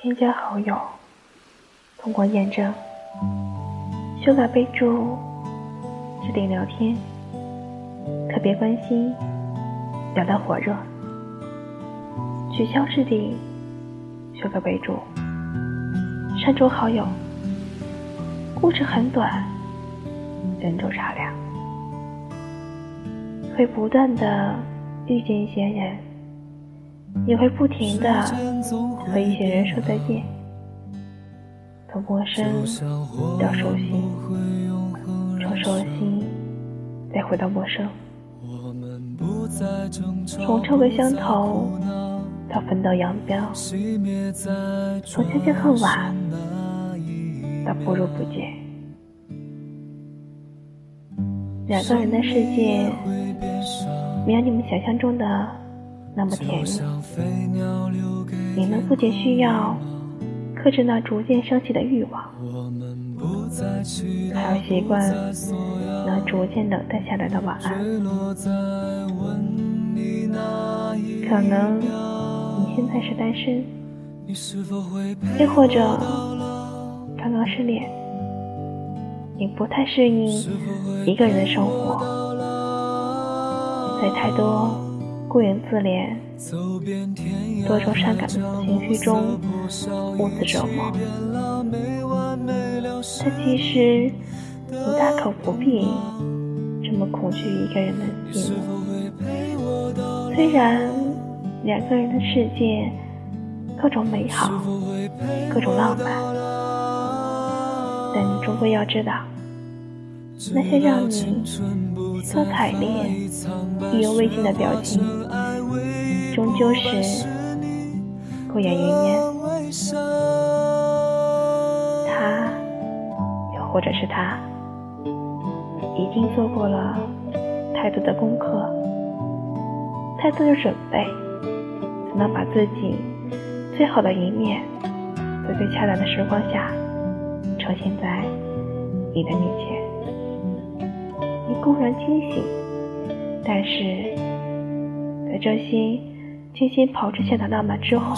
添加好友，通过验证，修改备注，置顶聊天，特别关心，聊得火热，取消置顶，修改备注，删除好友。故事很短，人走茶凉，会不断的遇见一些人。也会不停的和一些人说再见，从陌生到熟悉，从熟悉再回到陌生，从臭味相投到分道扬镳，从相见恨晚到不如不见。两个人的世界，没有你们想象中的。那么甜蜜，你们不仅需要克制那逐渐升起的欲望，还要习惯那逐渐冷淡下来的晚安。可能你现在是单身，又或者刚刚失恋，你不太适应一个人的生活，在太多。顾影自怜，多愁善感的情绪中，兀自折磨。但其实，你大可不必这么恐惧一个人的寂寞。虽然两个人的世界各种美好，各种浪漫，但你终归要知道。那些让你心酸惨烈、意犹未尽的表情，终究是过眼云烟。他，又或者是他，已经做过了太多的功课，太多的准备，才能把自己最好的一面，在最恰当的时光下，呈现在你的面前。你固然清醒，但是在这些精心炮制下的浪漫之后，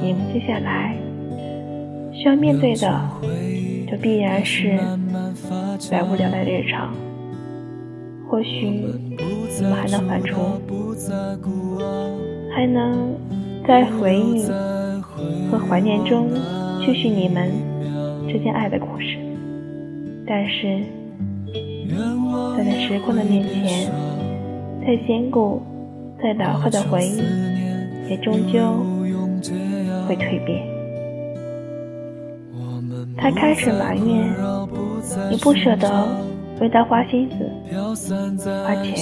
你们接下来需要面对的，就必然是百无聊赖的日常。或许你们还能反刍，还能在回忆和怀念中继续你们之间爱的故事，但是。在那时光的面前，再坚固、再牢靠的回忆，也终究会蜕变。他开始埋怨你不舍得为他花心思、花钱，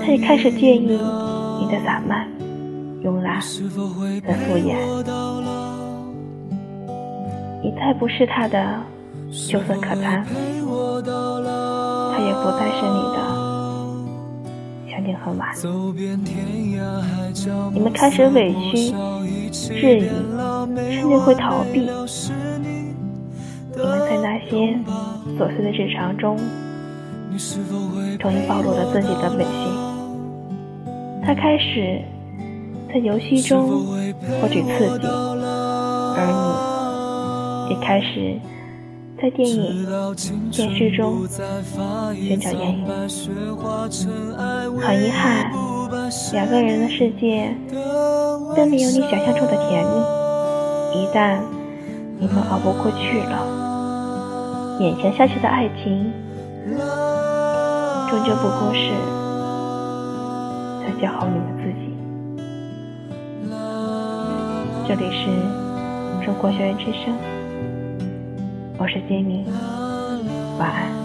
他也开始介意你的散漫、慵懒和敷衍。你再不是他的羞涩可餐。他也不再是你的，相见恨晚。你们开始委屈、质疑，甚至会逃避。你们在那些琐碎的日常中，终于暴露了自己的本性。他开始在游戏中获取刺激，而你也开始。在电影、电视中寻找艳遇，很遗憾，两个人的世界并没有你想象中的甜蜜。一旦你们熬不过去了，勉强下去的爱情，终究不过是在教好你们自己。这里是中国校园之声。我是杰米，晚安。